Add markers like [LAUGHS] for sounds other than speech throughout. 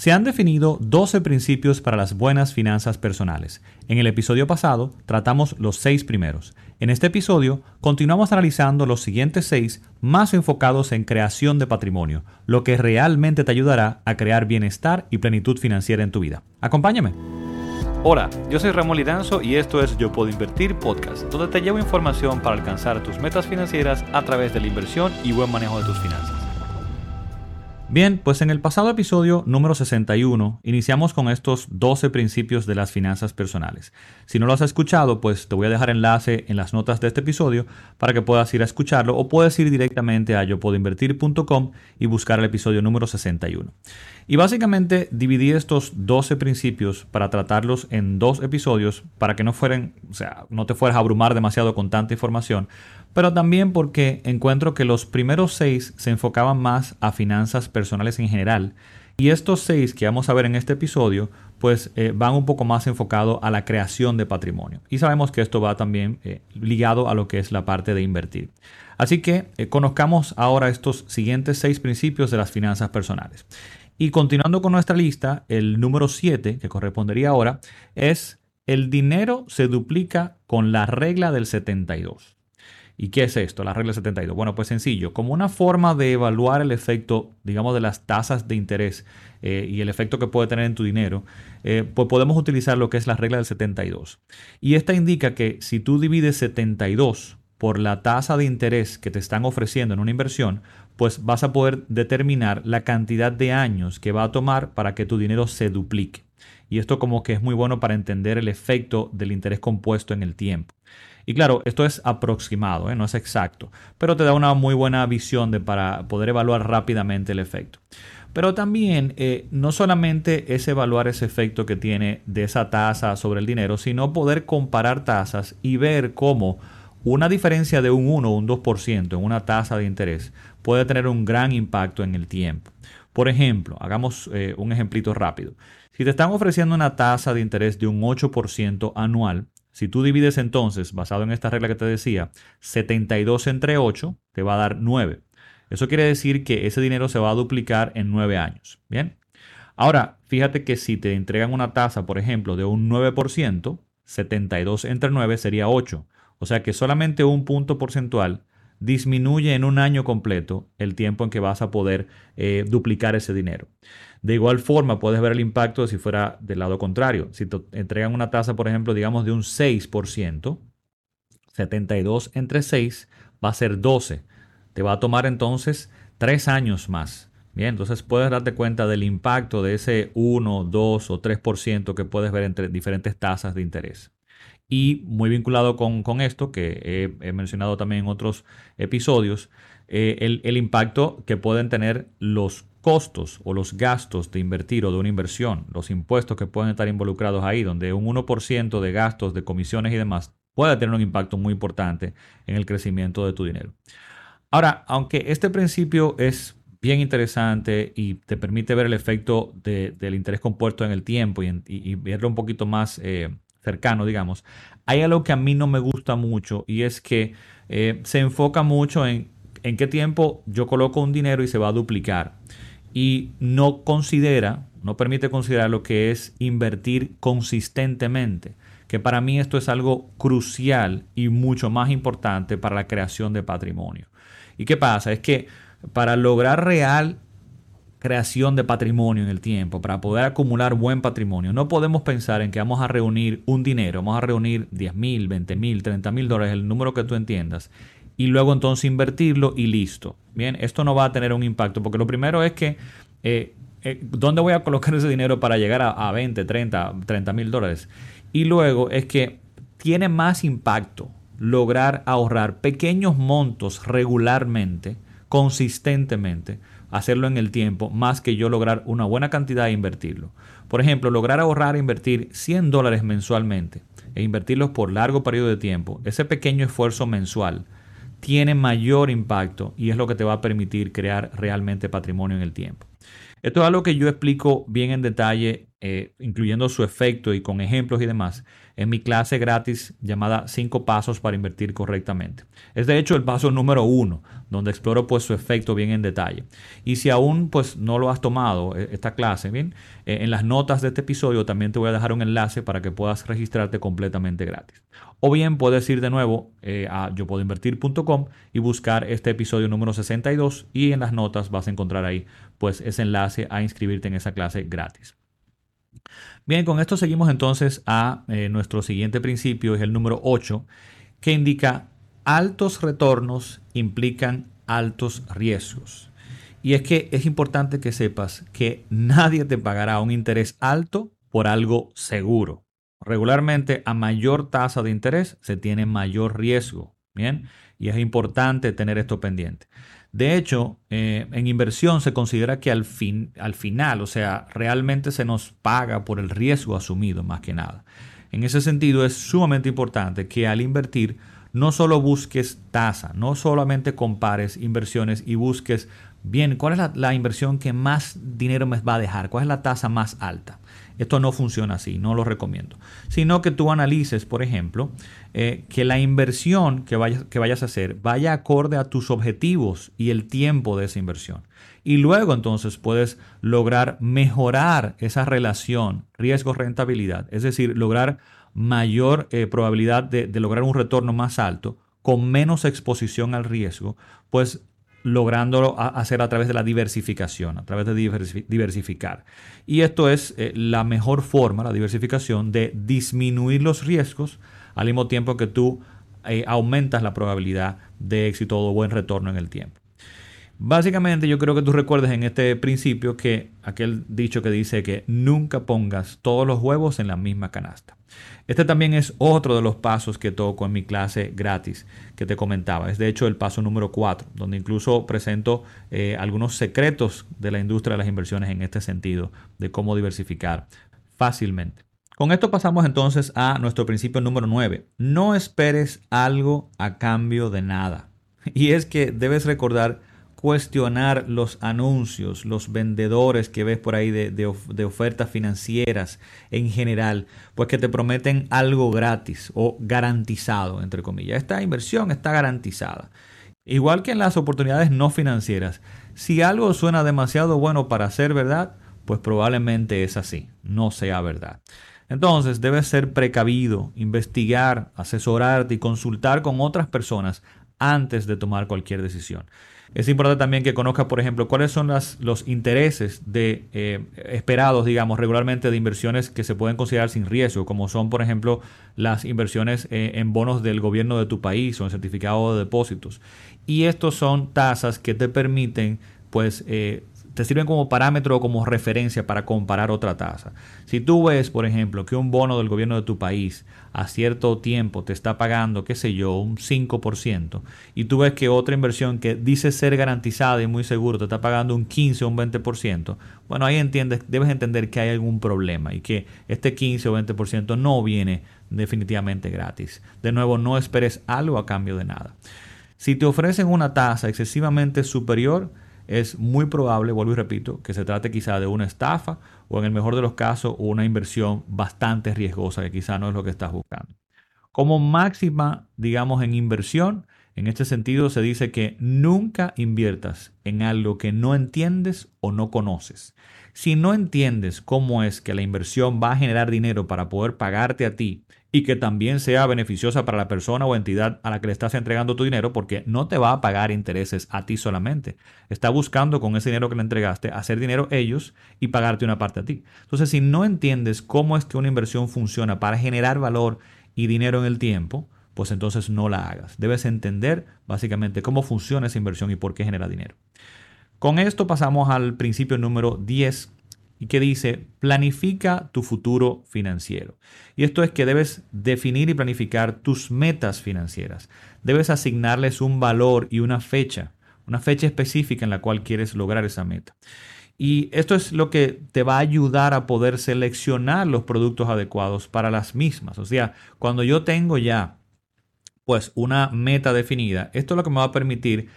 Se han definido 12 principios para las buenas finanzas personales. En el episodio pasado tratamos los seis primeros. En este episodio continuamos analizando los siguientes seis más enfocados en creación de patrimonio, lo que realmente te ayudará a crear bienestar y plenitud financiera en tu vida. Acompáñame. Hola, yo soy Ramón Liranzo y esto es Yo Puedo Invertir Podcast, donde te llevo información para alcanzar tus metas financieras a través de la inversión y buen manejo de tus finanzas. Bien, pues en el pasado episodio número 61 iniciamos con estos 12 principios de las finanzas personales. Si no lo has escuchado, pues te voy a dejar enlace en las notas de este episodio para que puedas ir a escucharlo o puedes ir directamente a yopodoinvertir.com y buscar el episodio número 61. Y básicamente dividí estos 12 principios para tratarlos en dos episodios para que no fueran, o sea, no te fueras a abrumar demasiado con tanta información, pero también porque encuentro que los primeros seis se enfocaban más a finanzas personales en general y estos seis que vamos a ver en este episodio pues eh, van un poco más enfocados a la creación de patrimonio y sabemos que esto va también eh, ligado a lo que es la parte de invertir. Así que eh, conozcamos ahora estos siguientes seis principios de las finanzas personales. Y continuando con nuestra lista, el número 7, que correspondería ahora, es el dinero se duplica con la regla del 72. ¿Y qué es esto? La regla 72. Bueno, pues sencillo, como una forma de evaluar el efecto, digamos, de las tasas de interés eh, y el efecto que puede tener en tu dinero, eh, pues podemos utilizar lo que es la regla del 72. Y esta indica que si tú divides 72 por la tasa de interés que te están ofreciendo en una inversión, pues vas a poder determinar la cantidad de años que va a tomar para que tu dinero se duplique. Y esto como que es muy bueno para entender el efecto del interés compuesto en el tiempo. Y claro, esto es aproximado, ¿eh? no es exacto, pero te da una muy buena visión de, para poder evaluar rápidamente el efecto. Pero también eh, no solamente es evaluar ese efecto que tiene de esa tasa sobre el dinero, sino poder comparar tasas y ver cómo una diferencia de un 1 o un 2% en una tasa de interés puede tener un gran impacto en el tiempo. Por ejemplo, hagamos eh, un ejemplito rápido. Si te están ofreciendo una tasa de interés de un 8% anual, si tú divides entonces, basado en esta regla que te decía, 72 entre 8, te va a dar 9. Eso quiere decir que ese dinero se va a duplicar en 9 años. Bien. Ahora, fíjate que si te entregan una tasa, por ejemplo, de un 9%, 72 entre 9 sería 8. O sea que solamente un punto porcentual disminuye en un año completo el tiempo en que vas a poder eh, duplicar ese dinero. De igual forma, puedes ver el impacto si fuera del lado contrario. Si te entregan una tasa, por ejemplo, digamos de un 6%, 72 entre 6 va a ser 12. Te va a tomar entonces 3 años más. Bien, entonces puedes darte cuenta del impacto de ese 1, 2 o 3% que puedes ver entre diferentes tasas de interés. Y muy vinculado con, esto, que he, mencionado también en otros episodios, eh, el, el, impacto que pueden tener los costos o los gastos de invertir o de una inversión, los impuestos que pueden estar involucrados ahí, donde un 1% de gastos, de comisiones y demás puede tener un impacto muy importante en el crecimiento de tu dinero. Ahora, aunque este principio es bien interesante y te permite ver el efecto del interés compuesto en el tiempo y, verlo un poquito más eh, cercano, digamos, hay algo que a mí no me gusta mucho y es que eh, se enfoca mucho en en qué tiempo yo coloco un dinero y se va a duplicar y no considera, no permite considerar lo que es invertir consistentemente, que para mí esto es algo crucial y mucho más importante para la creación de patrimonio. ¿Y qué pasa? Es que para lograr real creación de patrimonio en el tiempo, para poder acumular buen patrimonio. No podemos pensar en que vamos a reunir un dinero, vamos a reunir 10 mil, 20 mil, 30 mil dólares, el número que tú entiendas, y luego entonces invertirlo y listo. Bien, esto no va a tener un impacto, porque lo primero es que, eh, eh, ¿dónde voy a colocar ese dinero para llegar a, a 20, 30, 30 mil dólares? Y luego es que tiene más impacto lograr ahorrar pequeños montos regularmente, consistentemente, hacerlo en el tiempo, más que yo lograr una buena cantidad e invertirlo. Por ejemplo, lograr ahorrar e invertir 100 dólares mensualmente e invertirlos por largo periodo de tiempo, ese pequeño esfuerzo mensual tiene mayor impacto y es lo que te va a permitir crear realmente patrimonio en el tiempo. Esto es algo que yo explico bien en detalle eh, incluyendo su efecto y con ejemplos y demás, en mi clase gratis llamada 5 pasos para invertir correctamente. Es de hecho el paso número uno, donde exploro pues su efecto bien en detalle. Y si aún pues no lo has tomado eh, esta clase, bien, eh, en las notas de este episodio también te voy a dejar un enlace para que puedas registrarte completamente gratis. O bien puedes ir de nuevo a yo puedo y buscar este episodio número 62 y en las notas vas a encontrar ahí pues ese enlace a inscribirte en esa clase gratis. Bien, con esto seguimos entonces a eh, nuestro siguiente principio, es el número 8, que indica altos retornos implican altos riesgos. Y es que es importante que sepas que nadie te pagará un interés alto por algo seguro. Regularmente a mayor tasa de interés se tiene mayor riesgo. Bien, y es importante tener esto pendiente. De hecho, eh, en inversión se considera que al, fin, al final, o sea, realmente se nos paga por el riesgo asumido más que nada. En ese sentido, es sumamente importante que al invertir no solo busques tasa, no solamente compares inversiones y busques bien cuál es la inversión que más dinero me va a dejar, cuál es la tasa más alta. Esto no funciona así, no lo recomiendo. Sino que tú analices, por ejemplo, eh, que la inversión que vayas, que vayas a hacer vaya acorde a tus objetivos y el tiempo de esa inversión. Y luego entonces puedes lograr mejorar esa relación riesgo-rentabilidad, es decir, lograr mayor eh, probabilidad de, lograr un retorno más alto con menos exposición al riesgo, pues lográndolo hacer a través de la diversificación, a través de diversificar. Y esto es eh, la mejor forma, la diversificación, de disminuir los riesgos al mismo tiempo que tú eh, aumentas la probabilidad de éxito o buen retorno en el tiempo. Básicamente yo creo que tú recuerdes en este principio que aquel dicho que dice que nunca pongas todos los huevos en la misma canasta. Este también es otro de los pasos que toco en mi clase gratis que te comentaba. Es de hecho el paso número 4, donde incluso presento eh, algunos secretos de la industria de las inversiones en este sentido, de cómo diversificar fácilmente. Con esto pasamos entonces a nuestro principio número 9. No esperes algo a cambio de nada. [LAUGHS] Y es que debes recordar cuestionar los anuncios, los vendedores que ves por ahí de, ofertas financieras en general, pues que te prometen algo gratis o garantizado, entre comillas. Esta inversión está garantizada. Igual que en las oportunidades no financieras, si algo suena demasiado bueno para ser verdad, pues probablemente es así, no sea verdad. Entonces debes ser precavido, investigar, asesorarte y consultar con otras personas antes de tomar cualquier decisión. Es importante también que conozcas, por ejemplo, cuáles son los intereses de, eh, esperados, digamos, regularmente de inversiones que se pueden considerar sin riesgo, como son, por ejemplo, las inversiones eh, en bonos del gobierno de tu país o en certificados de depósitos. Y estos son tasas que te permiten, pues, eh, te sirven como parámetro o como referencia para comparar otra tasa. Si tú ves, por ejemplo, que un bono del gobierno de tu país a cierto tiempo te está pagando, qué sé yo, un 5%, y tú ves que otra inversión que dice ser garantizada y muy seguro te está pagando un 15 o un 20%, bueno, ahí entiendes, debes entender que hay algún problema y que este 15 o 20% no viene definitivamente gratis. De nuevo, no esperes algo a cambio de nada. Si te ofrecen una tasa excesivamente superior, es muy probable, vuelvo y repito, que se trate quizá de una estafa o en el mejor de los casos una inversión bastante riesgosa que quizá no es lo que estás buscando. Como máxima, digamos, en inversión, en este sentido se dice que nunca inviertas en algo que no entiendes o no conoces. Si no entiendes cómo es que la inversión va a generar dinero para poder pagarte a ti y que también sea beneficiosa para la persona o entidad a la que le estás entregando tu dinero, porque no te va a pagar intereses a ti solamente. Está buscando con ese dinero que le entregaste hacer dinero ellos y pagarte una parte a ti. Entonces, si no entiendes cómo es que una inversión funciona para generar valor y dinero en el tiempo, pues entonces no la hagas. Debes entender básicamente cómo funciona esa inversión y por qué genera dinero. Con esto pasamos al principio número 10 y que dice, planifica tu futuro financiero. Y esto es que debes definir y planificar tus metas financieras. Debes asignarles un valor y una fecha, una fecha específica en la cual quieres lograr esa meta. Y esto es lo que te va a ayudar a poder seleccionar los productos adecuados para las mismas. O sea, cuando yo tengo ya pues una meta definida, esto es lo que me va a permitir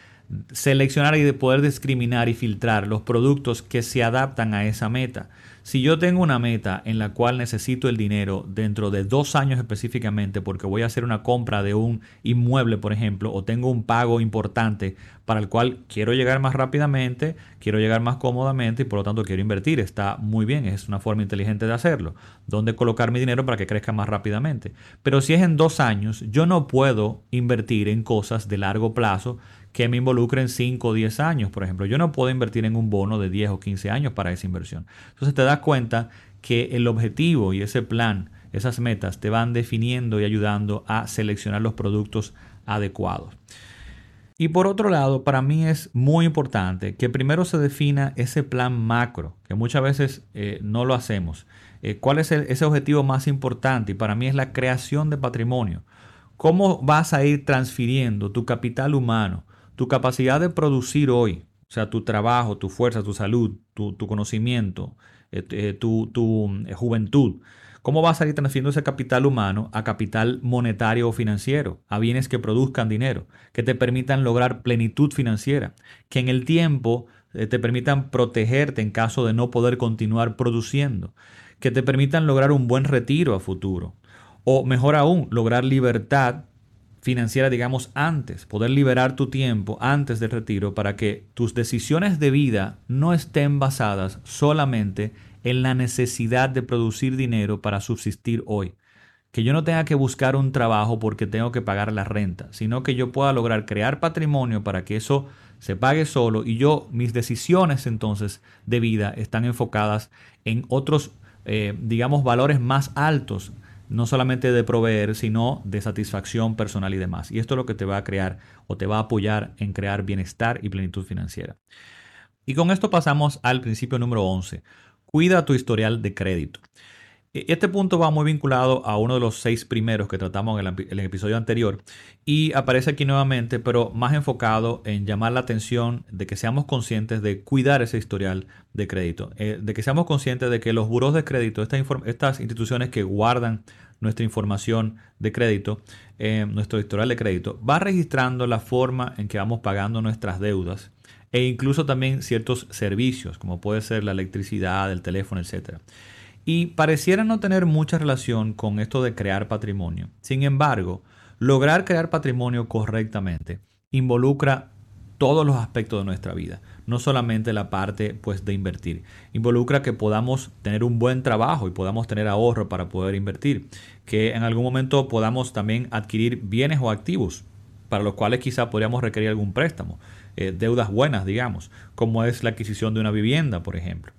seleccionar y de poder discriminar y filtrar los productos que se adaptan a esa meta. Si yo tengo una meta en la cual necesito el dinero dentro de dos años específicamente porque voy a hacer una compra de un inmueble, por ejemplo, o tengo un pago importante para el cual quiero llegar más rápidamente, quiero llegar más cómodamente y por lo tanto quiero invertir, está muy bien, es una forma inteligente de hacerlo. ¿Dónde colocar mi dinero para que crezca más rápidamente? Pero si es en dos años, yo no puedo invertir en cosas de largo plazo que me involucren 5 o 10 años, por ejemplo. Yo no puedo invertir en un bono de 10 o 15 años para esa inversión. Entonces te das cuenta que el objetivo y ese plan, esas metas, te van definiendo y ayudando a seleccionar los productos adecuados. Y por otro lado, para mí es muy importante que primero se defina ese plan macro, que muchas veces eh, no lo hacemos. Eh, ¿Cuál es ese objetivo más importante? Y para mí es la creación de patrimonio. ¿Cómo vas a ir transfiriendo tu capital humano, tu capacidad de producir hoy, o sea, tu trabajo, tu fuerza, tu salud, tu, conocimiento, eh, eh, tu, eh, juventud, ¿cómo vas a ir transfiriendo ese capital humano a capital monetario o financiero, a bienes que produzcan dinero, que te permitan lograr plenitud financiera, que en el tiempo te permitan protegerte en caso de no poder continuar produciendo, que te permitan lograr un buen retiro a futuro, o mejor aún, lograr libertad financiera, digamos, antes, poder liberar tu tiempo antes del retiro para que tus decisiones de vida no estén basadas solamente en la necesidad de producir dinero para subsistir hoy. Que yo no tenga que buscar un trabajo porque tengo que pagar la renta, sino que yo pueda lograr crear patrimonio para que eso se pague solo y yo, mis decisiones entonces de vida están enfocadas en otros, eh, digamos, valores más altos no solamente de proveer, sino de satisfacción personal y demás. Y esto es lo que te va a crear o te va a apoyar en crear bienestar y plenitud financiera. Y con esto pasamos al principio número 11. Cuida tu historial de crédito. E, este punto va muy vinculado a uno de los seis primeros que tratamos en el, episodio anterior y aparece aquí nuevamente, pero más enfocado en llamar la atención de que seamos conscientes de cuidar ese historial de crédito, eh, de que seamos conscientes de que los buros de crédito, estas, instituciones que guardan nuestra información de crédito, eh, nuestro historial de crédito, va registrando la forma en que vamos pagando nuestras deudas e incluso también ciertos servicios, como puede ser la electricidad, el teléfono, etcétera y pareciera no tener mucha relación con esto de crear patrimonio. Sin embargo, lograr crear patrimonio correctamente involucra todos los aspectos de nuestra vida, no solamente la parte pues de invertir. Involucra que podamos tener un buen trabajo y podamos tener ahorro para poder invertir, que en algún momento podamos también adquirir bienes o activos para los cuales quizá podríamos requerir algún préstamo, eh, deudas buenas, digamos, como es la adquisición de una vivienda, por ejemplo,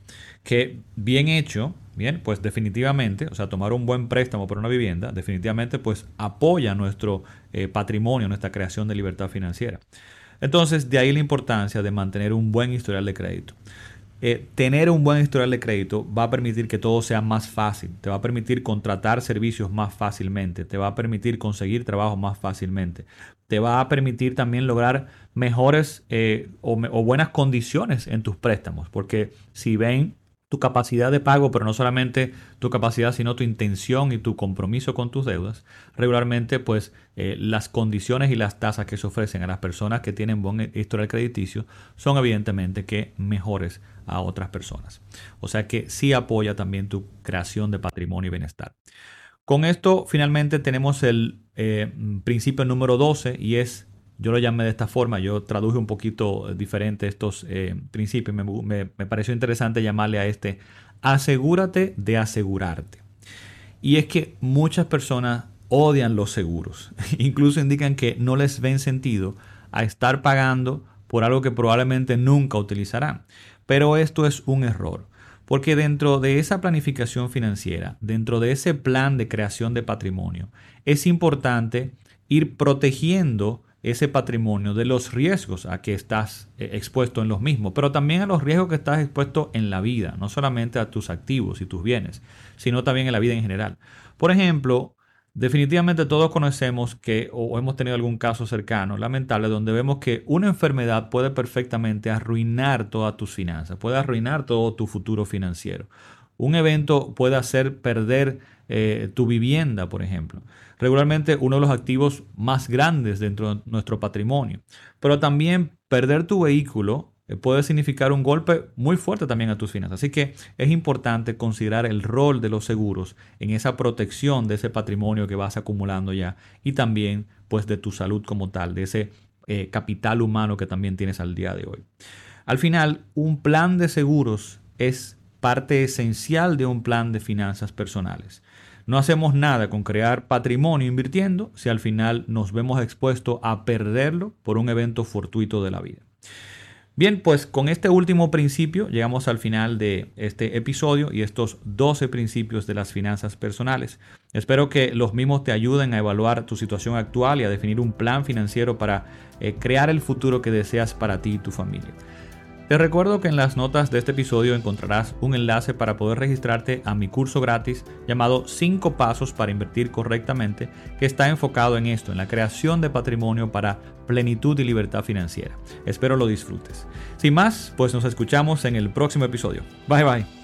que bien hecho Bien, pues definitivamente, o sea, tomar un buen préstamo por una vivienda, definitivamente pues apoya nuestro eh, patrimonio, nuestra creación de libertad financiera. Entonces, de ahí la importancia de mantener un buen historial de crédito. Eh, tener un buen historial de crédito va a permitir que todo sea más fácil, te va a permitir contratar servicios más fácilmente, te va a permitir conseguir trabajo más fácilmente, te va a permitir también lograr mejores eh, o buenas condiciones en tus préstamos, porque si ven tu capacidad de pago, pero no solamente tu capacidad, sino tu intención y tu compromiso con tus deudas, regularmente pues eh, las condiciones y las tasas que se ofrecen a las personas que tienen buen historial crediticio son evidentemente que mejores a otras personas. O sea que sí apoya también tu creación de patrimonio y bienestar. Con esto finalmente tenemos el eh, principio número 12 y es yo lo llamé de esta forma, yo traduje un poquito eh, diferente estos eh, principios. Me, me, pareció interesante llamarle a este asegúrate de asegurarte. Y es que muchas personas odian los seguros. [LAUGHS] Incluso indican que no les ven sentido a estar pagando por algo que probablemente nunca utilizarán. Pero esto es un error. Porque dentro de esa planificación financiera, dentro de ese plan de creación de patrimonio, es importante ir protegiendo ese patrimonio de los riesgos a que estás eh, expuesto en los mismos, pero también a los riesgos que estás expuesto en la vida, no solamente a tus activos y tus bienes, sino también en la vida en general. Por ejemplo, definitivamente todos conocemos que o hemos tenido algún caso cercano, lamentable, donde vemos que una enfermedad puede perfectamente arruinar todas tus finanzas, puede arruinar todo tu futuro financiero. Un evento puede hacer perder eh, tu vivienda, por ejemplo. Regularmente uno de los activos más grandes dentro de nuestro patrimonio. Pero también perder tu vehículo eh, puede significar un golpe muy fuerte también a tus finanzas. Así que es importante considerar el rol de los seguros en esa protección de ese patrimonio que vas acumulando ya y también pues de tu salud como tal, de ese eh, capital humano que también tienes al día de hoy. Al final, un plan de seguros es parte esencial de un plan de finanzas personales. No hacemos nada con crear patrimonio invirtiendo si al final nos vemos expuestos a perderlo por un evento fortuito de la vida. Bien, pues con este último principio llegamos al final de este episodio y estos 12 principios de las finanzas personales. Espero que los mismos te ayuden a evaluar tu situación actual y a definir un plan financiero para eh, crear el futuro que deseas para ti y tu familia. Te recuerdo que en las notas de este episodio encontrarás un enlace para poder registrarte a mi curso gratis llamado 5 pasos para invertir correctamente, que está enfocado en esto, en la creación de patrimonio para plenitud y libertad financiera. Espero lo disfrutes. Sin más, pues nos escuchamos en el próximo episodio. Bye bye.